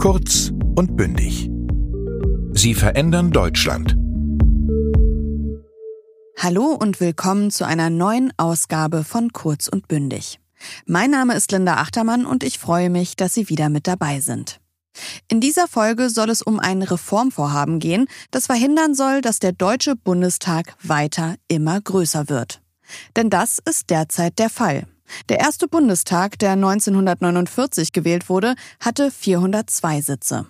Kurz und bündig. Sie verändern Deutschland. Hallo und willkommen zu einer neuen Ausgabe von Kurz und bündig. Mein Name ist Linda Achtermann und ich freue mich, dass Sie wieder mit dabei sind. In dieser Folge soll es um ein Reformvorhaben gehen, das verhindern soll, dass der Deutsche Bundestag weiter immer größer wird. Denn das ist derzeit der Fall. Der erste Bundestag, der 1949 gewählt wurde, hatte 402 Sitze.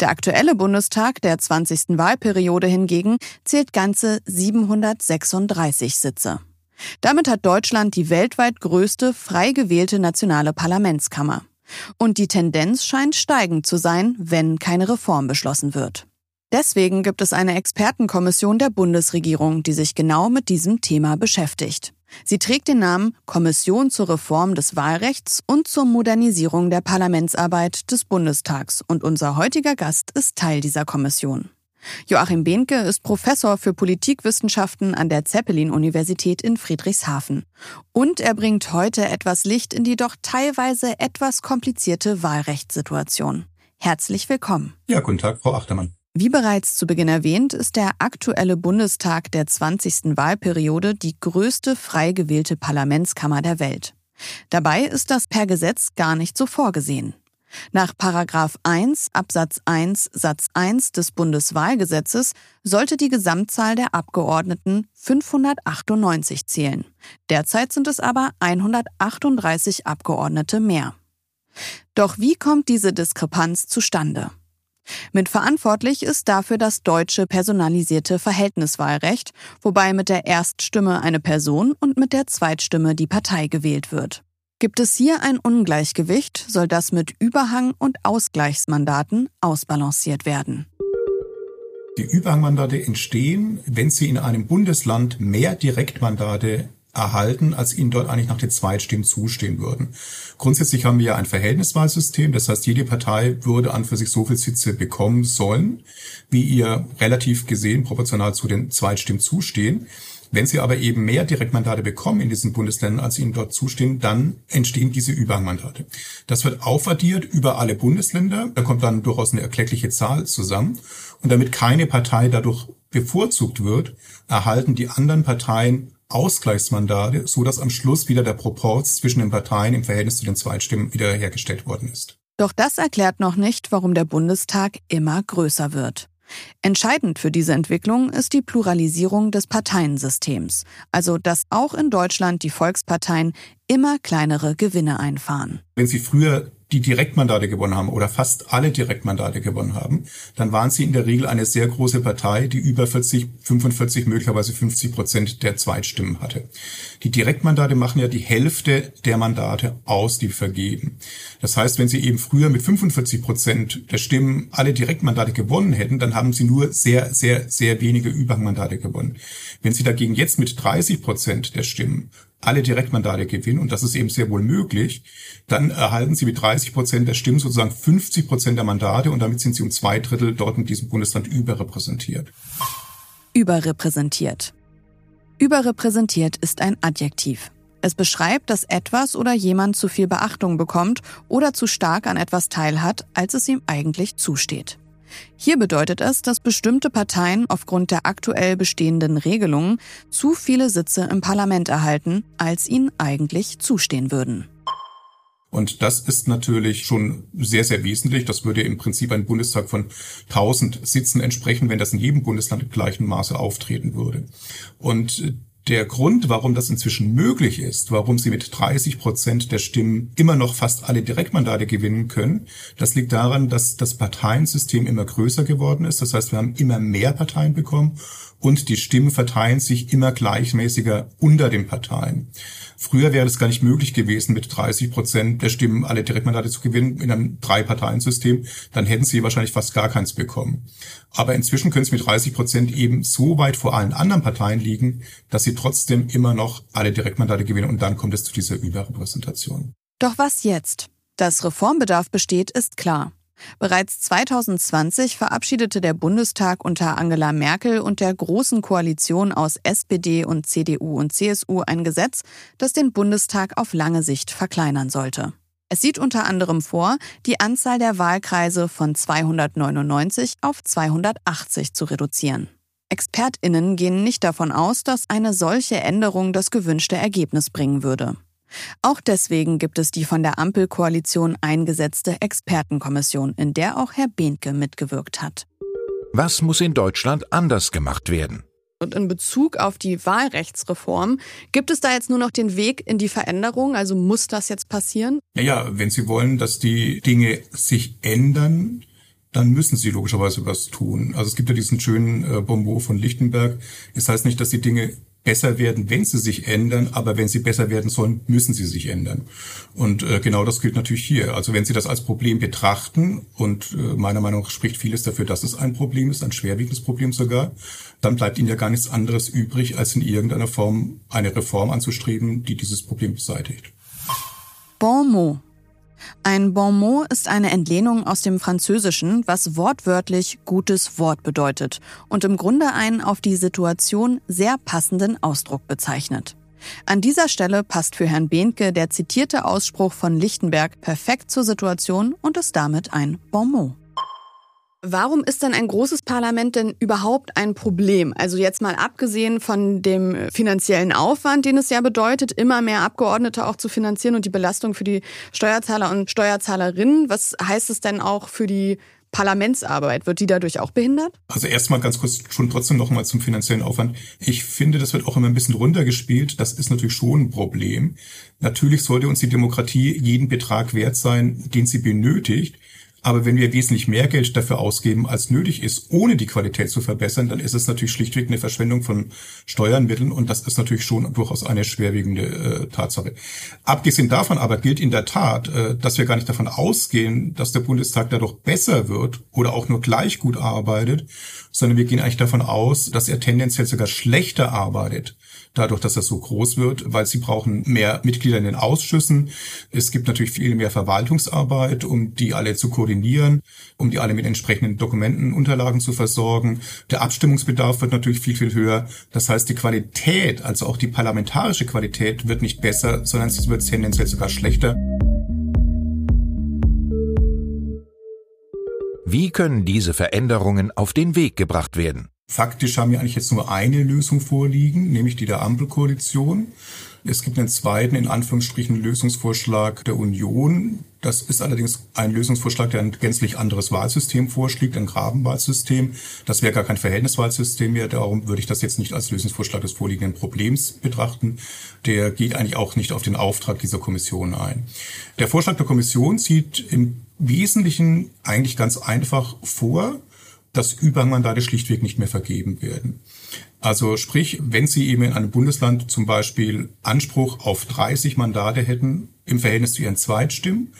Der aktuelle Bundestag der 20. Wahlperiode hingegen zählt ganze 736 Sitze. Damit hat Deutschland die weltweit größte frei gewählte nationale Parlamentskammer. Und die Tendenz scheint steigend zu sein, wenn keine Reform beschlossen wird. Deswegen gibt es eine Expertenkommission der Bundesregierung, die sich genau mit diesem Thema beschäftigt. Sie trägt den Namen Kommission zur Reform des Wahlrechts und zur Modernisierung der Parlamentsarbeit des Bundestags und unser heutiger Gast ist Teil dieser Kommission. Joachim Behnke ist Professor für Politikwissenschaften an der Zeppelin-Universität in Friedrichshafen. Und er bringt heute etwas Licht in die doch teilweise etwas komplizierte Wahlrechtssituation. Herzlich willkommen. Ja, guten Tag, Frau Achtermann. Wie bereits zu Beginn erwähnt, ist der aktuelle Bundestag der 20. Wahlperiode die größte frei gewählte Parlamentskammer der Welt. Dabei ist das per Gesetz gar nicht so vorgesehen. Nach Paragraph 1 Absatz 1 Satz 1 des Bundeswahlgesetzes sollte die Gesamtzahl der Abgeordneten 598 zählen. Derzeit sind es aber 138 Abgeordnete mehr. Doch wie kommt diese Diskrepanz zustande? Mitverantwortlich ist dafür das deutsche personalisierte Verhältniswahlrecht, wobei mit der Erststimme eine Person und mit der Zweitstimme die Partei gewählt wird. Gibt es hier ein Ungleichgewicht, soll das mit Überhang- und Ausgleichsmandaten ausbalanciert werden. Die Überhangmandate entstehen, wenn Sie in einem Bundesland mehr Direktmandate erhalten, als ihnen dort eigentlich nach den Zweitstimmen zustehen würden. Grundsätzlich haben wir ja ein Verhältniswahlsystem, das heißt, jede Partei würde an für sich so viel Sitze bekommen sollen, wie ihr relativ gesehen proportional zu den Zweitstimmen zustehen. Wenn sie aber eben mehr Direktmandate bekommen in diesen Bundesländern, als ihnen dort zustehen, dann entstehen diese Überhangmandate. Das wird aufaddiert über alle Bundesländer. Da kommt dann durchaus eine erkleckliche Zahl zusammen. Und damit keine Partei dadurch bevorzugt wird, erhalten die anderen Parteien Ausgleichsmandate, so dass am Schluss wieder der Proporz zwischen den Parteien im Verhältnis zu den Zweitstimmen wiederhergestellt worden ist. Doch das erklärt noch nicht, warum der Bundestag immer größer wird. Entscheidend für diese Entwicklung ist die Pluralisierung des Parteiensystems, also dass auch in Deutschland die Volksparteien immer kleinere Gewinne einfahren. Wenn Sie früher die Direktmandate gewonnen haben oder fast alle Direktmandate gewonnen haben, dann waren sie in der Regel eine sehr große Partei, die über 40, 45, möglicherweise 50 Prozent der Zweitstimmen hatte. Die Direktmandate machen ja die Hälfte der Mandate aus, die vergeben. Das heißt, wenn sie eben früher mit 45 Prozent der Stimmen alle Direktmandate gewonnen hätten, dann haben sie nur sehr, sehr, sehr wenige Überhangmandate gewonnen. Wenn sie dagegen jetzt mit 30 Prozent der Stimmen alle Direktmandate gewinnen, und das ist eben sehr wohl möglich, dann erhalten sie mit 30 Prozent der Stimmen sozusagen 50 Prozent der Mandate und damit sind sie um zwei Drittel dort in diesem Bundesland überrepräsentiert. Überrepräsentiert. Überrepräsentiert ist ein Adjektiv. Es beschreibt, dass etwas oder jemand zu viel Beachtung bekommt oder zu stark an etwas teilhat, als es ihm eigentlich zusteht. Hier bedeutet es, dass bestimmte Parteien aufgrund der aktuell bestehenden Regelungen zu viele Sitze im Parlament erhalten, als ihnen eigentlich zustehen würden. Und das ist natürlich schon sehr, sehr wesentlich. Das würde im Prinzip ein Bundestag von 1000 Sitzen entsprechen, wenn das in jedem Bundesland im gleichen Maße auftreten würde. Und der Grund, warum das inzwischen möglich ist, warum sie mit 30 Prozent der Stimmen immer noch fast alle Direktmandate gewinnen können, das liegt daran, dass das Parteiensystem immer größer geworden ist. Das heißt, wir haben immer mehr Parteien bekommen und die Stimmen verteilen sich immer gleichmäßiger unter den Parteien. Früher wäre es gar nicht möglich gewesen, mit 30 Prozent der Stimmen alle Direktmandate zu gewinnen in einem Drei-Parteien-System. Dann hätten sie wahrscheinlich fast gar keins bekommen. Aber inzwischen können sie mit 30 Prozent eben so weit vor allen anderen Parteien liegen, dass sie trotzdem immer noch alle Direktmandate gewinnen und dann kommt es zu dieser Überrepräsentation. Doch was jetzt? Dass Reformbedarf besteht, ist klar. Bereits 2020 verabschiedete der Bundestag unter Angela Merkel und der Großen Koalition aus SPD und CDU und CSU ein Gesetz, das den Bundestag auf lange Sicht verkleinern sollte. Es sieht unter anderem vor, die Anzahl der Wahlkreise von 299 auf 280 zu reduzieren. Expertinnen gehen nicht davon aus, dass eine solche Änderung das gewünschte Ergebnis bringen würde. Auch deswegen gibt es die von der Ampelkoalition eingesetzte Expertenkommission, in der auch Herr Behnke mitgewirkt hat. Was muss in Deutschland anders gemacht werden? Und in Bezug auf die Wahlrechtsreform, gibt es da jetzt nur noch den Weg in die Veränderung? Also muss das jetzt passieren? Naja, wenn Sie wollen, dass die Dinge sich ändern, dann müssen sie logischerweise was tun. Also es gibt ja diesen schönen äh, Bonbon von Lichtenberg. Es heißt nicht, dass die Dinge besser werden, wenn sie sich ändern, aber wenn sie besser werden sollen, müssen sie sich ändern. Und äh, genau das gilt natürlich hier. Also wenn Sie das als Problem betrachten, und äh, meiner Meinung nach spricht vieles dafür, dass es ein Problem ist, ein schwerwiegendes Problem sogar, dann bleibt Ihnen ja gar nichts anderes übrig, als in irgendeiner Form eine Reform anzustreben, die dieses Problem beseitigt. Bon mot. Ein Bon mot ist eine Entlehnung aus dem Französischen, was wortwörtlich gutes Wort bedeutet und im Grunde einen auf die Situation sehr passenden Ausdruck bezeichnet. An dieser Stelle passt für Herrn Behnke der zitierte Ausspruch von Lichtenberg perfekt zur Situation und ist damit ein Bon mot. Warum ist denn ein großes Parlament denn überhaupt ein Problem? Also jetzt mal abgesehen von dem finanziellen Aufwand, den es ja bedeutet, immer mehr Abgeordnete auch zu finanzieren und die Belastung für die Steuerzahler und Steuerzahlerinnen. Was heißt es denn auch für die Parlamentsarbeit, wird die dadurch auch behindert? Also erstmal ganz kurz schon trotzdem nochmal zum finanziellen Aufwand. Ich finde, das wird auch immer ein bisschen runtergespielt. Das ist natürlich schon ein Problem. Natürlich sollte uns die Demokratie jeden Betrag wert sein, den sie benötigt. Aber wenn wir wesentlich mehr Geld dafür ausgeben, als nötig ist, ohne die Qualität zu verbessern, dann ist es natürlich schlichtweg eine Verschwendung von Steuernmitteln und das ist natürlich schon durchaus eine schwerwiegende äh, Tatsache. Abgesehen davon aber gilt in der Tat, äh, dass wir gar nicht davon ausgehen, dass der Bundestag dadurch besser wird oder auch nur gleich gut arbeitet, sondern wir gehen eigentlich davon aus, dass er tendenziell sogar schlechter arbeitet dadurch, dass das so groß wird, weil sie brauchen mehr Mitglieder in den Ausschüssen. Es gibt natürlich viel mehr Verwaltungsarbeit, um die alle zu koordinieren, um die alle mit entsprechenden Dokumenten, Unterlagen zu versorgen. Der Abstimmungsbedarf wird natürlich viel, viel höher. Das heißt, die Qualität, also auch die parlamentarische Qualität wird nicht besser, sondern es wird tendenziell sogar schlechter. Wie können diese Veränderungen auf den Weg gebracht werden? Faktisch haben wir eigentlich jetzt nur eine Lösung vorliegen, nämlich die der Ampelkoalition. Es gibt einen zweiten, in Anführungsstrichen, Lösungsvorschlag der Union. Das ist allerdings ein Lösungsvorschlag, der ein gänzlich anderes Wahlsystem vorschlägt, ein Grabenwahlsystem. Das wäre gar kein Verhältniswahlsystem mehr. Darum würde ich das jetzt nicht als Lösungsvorschlag des vorliegenden Problems betrachten. Der geht eigentlich auch nicht auf den Auftrag dieser Kommission ein. Der Vorschlag der Kommission sieht im Wesentlichen eigentlich ganz einfach vor, dass Überhangmandate schlichtweg nicht mehr vergeben werden. Also sprich, wenn Sie eben in einem Bundesland zum Beispiel Anspruch auf 30 Mandate hätten im Verhältnis zu Ihren Zweitstimmen,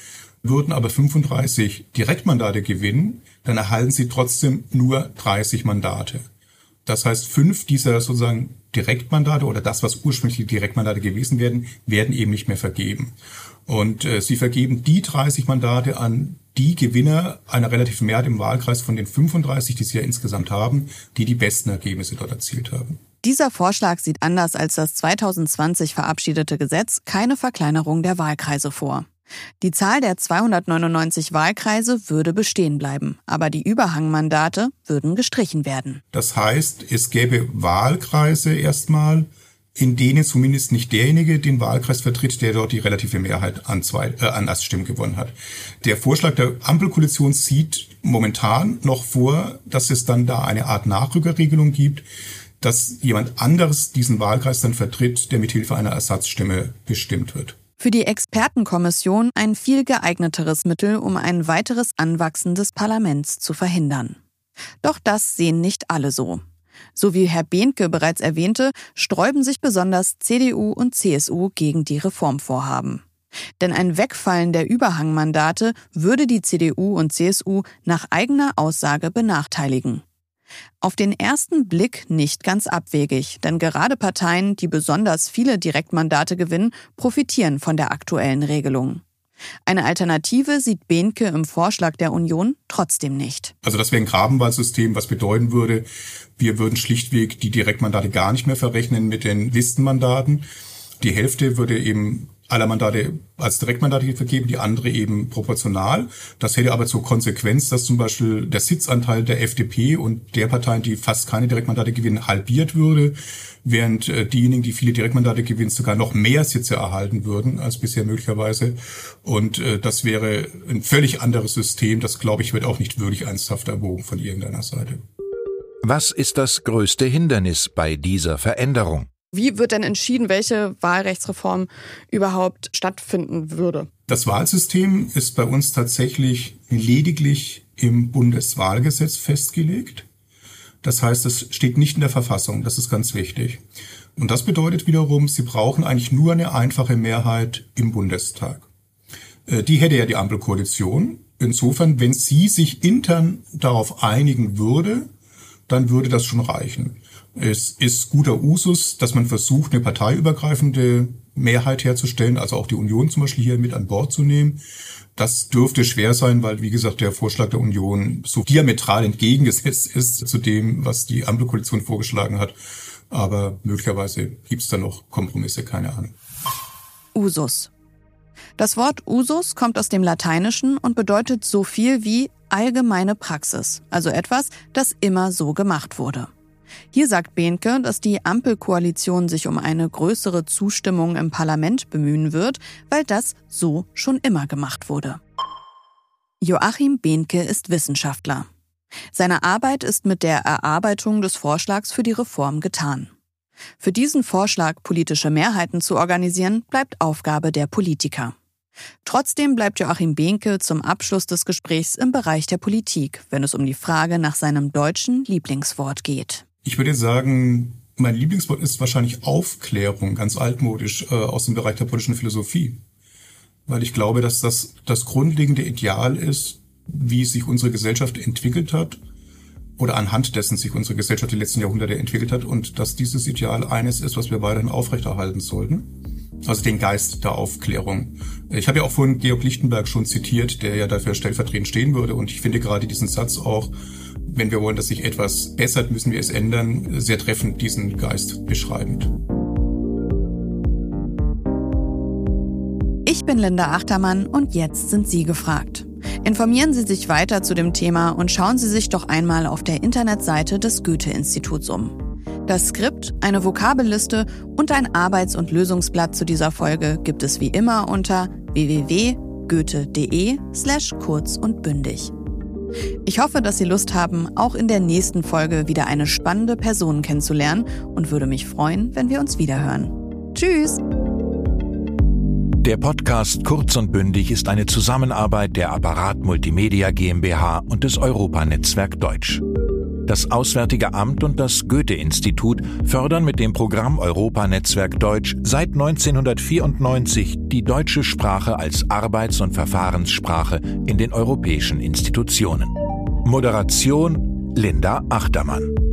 würden aber 35 Direktmandate gewinnen, dann erhalten Sie trotzdem nur 30 Mandate. Das heißt, fünf dieser sozusagen Direktmandate oder das, was ursprünglich die Direktmandate gewesen werden, werden eben nicht mehr vergeben. Und äh, sie vergeben die 30 Mandate an die Gewinner einer relativen Mehrheit im Wahlkreis von den 35, die sie ja insgesamt haben, die die besten Ergebnisse dort erzielt haben. Dieser Vorschlag sieht anders als das 2020 verabschiedete Gesetz keine Verkleinerung der Wahlkreise vor. Die Zahl der 299 Wahlkreise würde bestehen bleiben, aber die Überhangmandate würden gestrichen werden. Das heißt, es gäbe Wahlkreise erstmal, in denen zumindest nicht derjenige den Wahlkreis vertritt, der dort die relative Mehrheit an, zwei, äh, an Erststimmen gewonnen hat. Der Vorschlag der Ampelkoalition sieht momentan noch vor, dass es dann da eine Art Nachrückerregelung gibt, dass jemand anderes diesen Wahlkreis dann vertritt, der mithilfe einer Ersatzstimme bestimmt wird. Für die Expertenkommission ein viel geeigneteres Mittel, um ein weiteres Anwachsen des Parlaments zu verhindern. Doch das sehen nicht alle so. So wie Herr Behnke bereits erwähnte, sträuben sich besonders CDU und CSU gegen die Reformvorhaben. Denn ein Wegfallen der Überhangmandate würde die CDU und CSU nach eigener Aussage benachteiligen. Auf den ersten Blick nicht ganz abwegig, denn gerade Parteien, die besonders viele Direktmandate gewinnen, profitieren von der aktuellen Regelung. Eine Alternative sieht Behnke im Vorschlag der Union trotzdem nicht. Also das wäre ein Grabenwahlsystem, was bedeuten würde, wir würden schlichtweg die Direktmandate gar nicht mehr verrechnen mit den Listenmandaten. Die Hälfte würde eben aller Mandate als Direktmandate vergeben, die andere eben proportional. Das hätte aber zur Konsequenz, dass zum Beispiel der Sitzanteil der FDP und der Parteien, die fast keine Direktmandate gewinnen, halbiert würde, während äh, diejenigen, die viele Direktmandate gewinnen, sogar noch mehr Sitze erhalten würden als bisher möglicherweise. Und äh, das wäre ein völlig anderes System. Das, glaube ich, wird auch nicht würdig ernsthaft erwogen von irgendeiner Seite. Was ist das größte Hindernis bei dieser Veränderung? Wie wird denn entschieden, welche Wahlrechtsreform überhaupt stattfinden würde? Das Wahlsystem ist bei uns tatsächlich lediglich im Bundeswahlgesetz festgelegt. Das heißt, es steht nicht in der Verfassung. Das ist ganz wichtig. Und das bedeutet wiederum, Sie brauchen eigentlich nur eine einfache Mehrheit im Bundestag. Äh, die hätte ja die Ampelkoalition. Insofern, wenn sie sich intern darauf einigen würde, dann würde das schon reichen. Es ist guter Usus, dass man versucht, eine parteiübergreifende Mehrheit herzustellen, also auch die Union zum Beispiel hier mit an Bord zu nehmen. Das dürfte schwer sein, weil, wie gesagt, der Vorschlag der Union so diametral entgegengesetzt ist zu dem, was die Ampelkoalition vorgeschlagen hat. Aber möglicherweise gibt es da noch Kompromisse, keine Ahnung. Usus. Das Wort Usus kommt aus dem Lateinischen und bedeutet so viel wie allgemeine Praxis, also etwas, das immer so gemacht wurde. Hier sagt Behnke, dass die Ampelkoalition sich um eine größere Zustimmung im Parlament bemühen wird, weil das so schon immer gemacht wurde. Joachim Behnke ist Wissenschaftler. Seine Arbeit ist mit der Erarbeitung des Vorschlags für die Reform getan. Für diesen Vorschlag, politische Mehrheiten zu organisieren, bleibt Aufgabe der Politiker. Trotzdem bleibt Joachim Behnke zum Abschluss des Gesprächs im Bereich der Politik, wenn es um die Frage nach seinem deutschen Lieblingswort geht. Ich würde sagen, mein Lieblingswort ist wahrscheinlich Aufklärung, ganz altmodisch äh, aus dem Bereich der politischen Philosophie. Weil ich glaube, dass das das grundlegende Ideal ist, wie sich unsere Gesellschaft entwickelt hat oder anhand dessen sich unsere Gesellschaft die letzten Jahrhunderte entwickelt hat und dass dieses Ideal eines ist, was wir weiterhin aufrechterhalten sollten. Also den Geist der Aufklärung. Ich habe ja auch vorhin Georg Lichtenberg schon zitiert, der ja dafür stellvertretend stehen würde und ich finde gerade diesen Satz auch wenn wir wollen, dass sich etwas bessert, müssen wir es ändern, sehr treffend diesen Geist beschreibend. Ich bin Linda Achtermann und jetzt sind Sie gefragt. Informieren Sie sich weiter zu dem Thema und schauen Sie sich doch einmal auf der Internetseite des Goethe-Instituts um. Das Skript, eine Vokabelliste und ein Arbeits- und Lösungsblatt zu dieser Folge gibt es wie immer unter www.goethe.de slash kurz und bündig. Ich hoffe, dass Sie Lust haben, auch in der nächsten Folge wieder eine spannende Person kennenzulernen und würde mich freuen, wenn wir uns wiederhören. Tschüss! Der Podcast Kurz und Bündig ist eine Zusammenarbeit der Apparat Multimedia GmbH und des Europanetzwerk Deutsch. Das Auswärtige Amt und das Goethe-Institut fördern mit dem Programm Europanetzwerk Deutsch seit 1994 die deutsche Sprache als Arbeits- und Verfahrenssprache in den europäischen Institutionen. Moderation Linda Achtermann